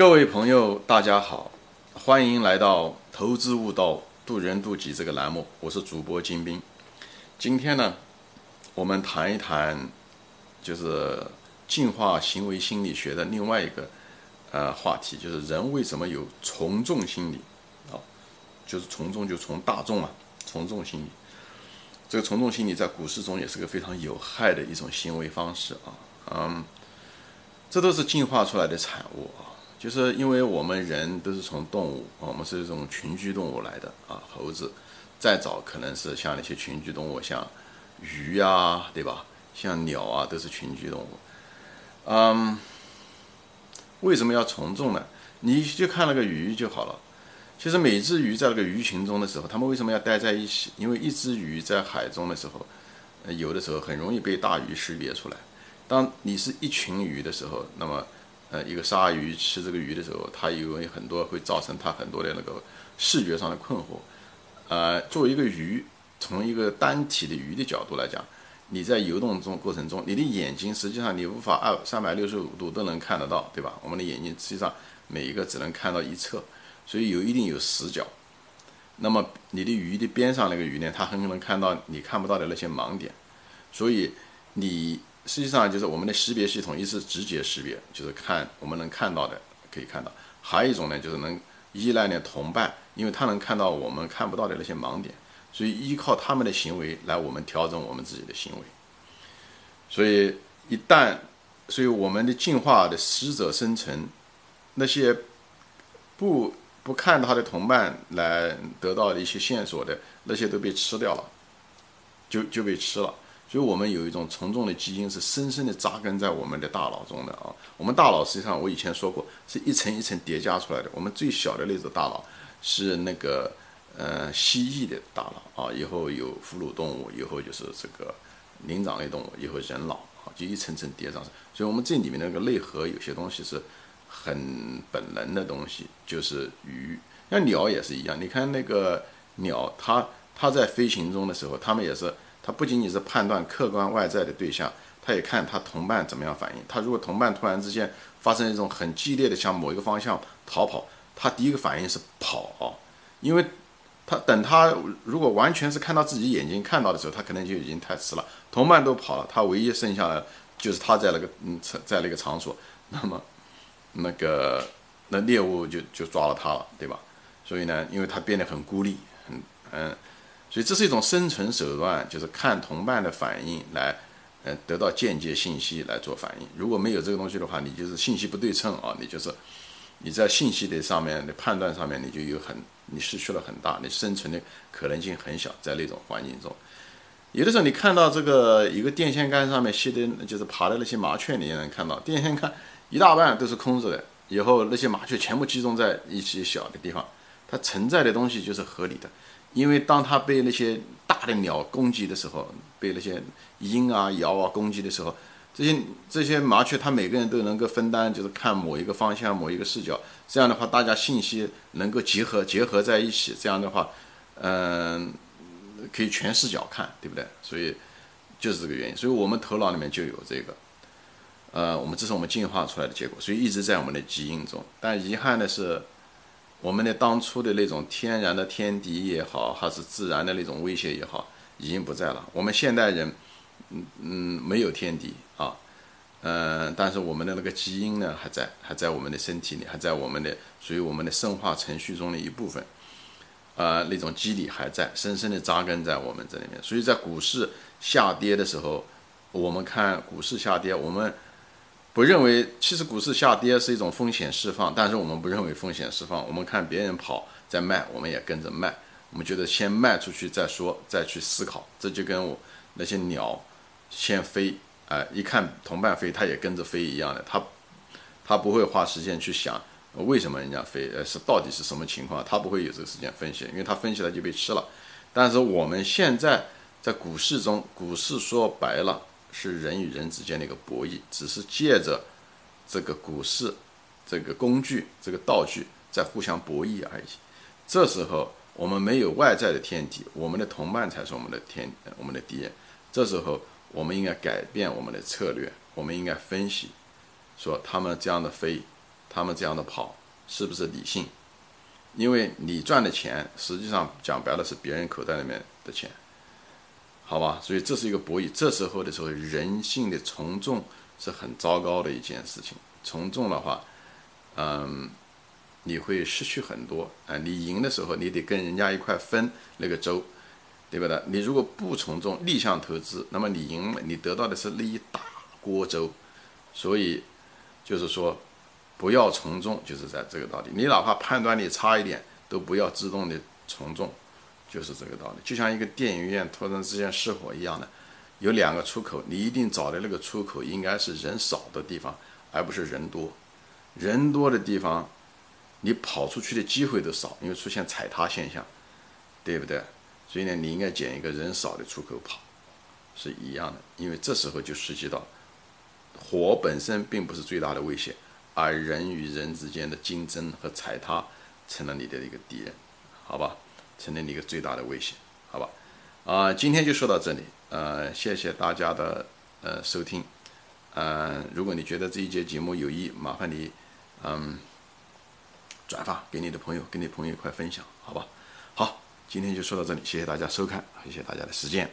各位朋友，大家好，欢迎来到“投资悟道，渡人渡己”这个栏目，我是主播金兵。今天呢，我们谈一谈，就是进化行为心理学的另外一个呃话题，就是人为什么有从众心理啊？就是从众，就从大众嘛，从众心理。这个从众心理在股市中也是个非常有害的一种行为方式啊，嗯，这都是进化出来的产物啊，就是因为我们人都是从动物，我们是一种群居动物来的啊，猴子，再早可能是像那些群居动物，像鱼啊，对吧？像鸟啊，都是群居动物，嗯，为什么要从众呢？你就看那个鱼就好了。其实每只鱼在那个鱼群中的时候，它们为什么要待在一起？因为一只鱼在海中的时候，有的时候很容易被大鱼识别出来。当你是一群鱼的时候，那么，呃，一个鲨鱼吃这个鱼的时候，它因为很多会造成它很多的那个视觉上的困惑。呃，作为一个鱼，从一个单体的鱼的角度来讲，你在游动中过程中，你的眼睛实际上你无法二三百六十五度都能看得到，对吧？我们的眼睛实际上每一个只能看到一侧。所以有一定有死角，那么你的鱼的边上那个鱼呢，它很可能看到你看不到的那些盲点，所以你实际上就是我们的识别系统，一是直接识别，就是看我们能看到的可以看到，还有一种呢，就是能依赖呢同伴，因为他能看到我们看不到的那些盲点，所以依靠他们的行为来我们调整我们自己的行为。所以一旦，所以我们的进化的适者生存，那些不。不看他的同伴来得到的一些线索的那些都被吃掉了，就就被吃了。所以我们有一种从众的基因是深深的扎根在我们的大脑中的啊。我们大脑实际上我以前说过是一层一层叠加出来的。我们最小的那种大脑是那个呃蜥蜴的大脑啊，以后有哺乳动物，以后就是这个灵长类动物，以后人脑啊，就一层层叠上。所以我们这里面那个内核有些东西是。很本能的东西就是鱼，那鸟也是一样。你看那个鸟，它它在飞行中的时候，它们也是，他不仅仅是判断客观外在的对象，他也看他同伴怎么样反应。他如果同伴突然之间发生一种很激烈的向某一个方向逃跑，他第一个反应是跑，因为他等他如果完全是看到自己眼睛看到的时候，他可能就已经太迟了。同伴都跑了，他唯一剩下的就是他在那个嗯在那个场所，那么。那个那猎物就就抓了他了，对吧？所以呢，因为他变得很孤立，很嗯，所以这是一种生存手段，就是看同伴的反应来，呃，得到间接信息来做反应。如果没有这个东西的话，你就是信息不对称啊，你就是你在信息的上面的判断上面，你就有很你失去了很大，你生存的可能性很小，在那种环境中。有的时候你看到这个一个电线杆上面吸的，就是爬的那些麻雀，你也能看到电线杆。一大半都是空着的，以后那些麻雀全部集中在一些小的地方，它存在的东西就是合理的，因为当它被那些大的鸟攻击的时候，被那些鹰啊、鹞啊攻击的时候，这些这些麻雀它每个人都能够分担，就是看某一个方向、某一个视角，这样的话大家信息能够结合结合在一起，这样的话，嗯，可以全视角看，对不对？所以就是这个原因，所以我们头脑里面就有这个。呃，我们这是我们进化出来的结果，所以一直在我们的基因中。但遗憾的是，我们的当初的那种天然的天敌也好，还是自然的那种威胁也好，已经不在了。我们现代人，嗯嗯，没有天敌啊，嗯，但是我们的那个基因呢还在，还在我们的身体里，还在我们的属于我们的生化程序中的一部分。啊，那种机理还在，深深的扎根在我们这里面。所以在股市下跌的时候，我们看股市下跌，我们。不认为，其实股市下跌是一种风险释放，但是我们不认为风险释放。我们看别人跑在卖，我们也跟着卖。我们觉得先卖出去再说，再去思考。这就跟我那些鸟先飞，哎，一看同伴飞，它也跟着飞一样的。它它不会花时间去想为什么人家飞，呃，是到底是什么情况，它不会有这个时间分析，因为它分析了就被吃了。但是我们现在在股市中，股市说白了。是人与人之间的一个博弈，只是借着这个股市这个工具、这个道具在互相博弈而已。这时候我们没有外在的天敌，我们的同伴才是我们的天、我们的敌人。这时候我们应该改变我们的策略，我们应该分析，说他们这样的飞，他们这样的跑是不是理性？因为你赚的钱，实际上讲白了是别人口袋里面的钱，好吧？所以这是一个博弈。这时候的时候，人性的从众是很糟糕的一件事情。从众的话，嗯，你会失去很多啊。你赢的时候，你得跟人家一块分那个粥，对不对？你如果不从众，逆向投资，那么你赢，你得到的是那一大锅粥。所以，就是说。不要从众，就是在这个道理。你哪怕判断力差一点，都不要自动的从众，就是这个道理。就像一个电影院突然之间失火一样的，有两个出口，你一定找的那个出口应该是人少的地方，而不是人多。人多的地方，你跑出去的机会都少，因为出现踩踏现象，对不对？所以呢，你应该捡一个人少的出口跑，是一样的。因为这时候就涉及到火本身并不是最大的威胁。而人与人之间的竞争和踩踏成了你的一个敌人，好吧，成了你一个最大的威胁，好吧，啊，今天就说到这里，呃，谢谢大家的呃收听，嗯，如果你觉得这一节节目有益，麻烦你嗯转发给你的朋友，跟你朋友一块分享，好吧，好，今天就说到这里，谢谢大家收看，谢谢大家的时间。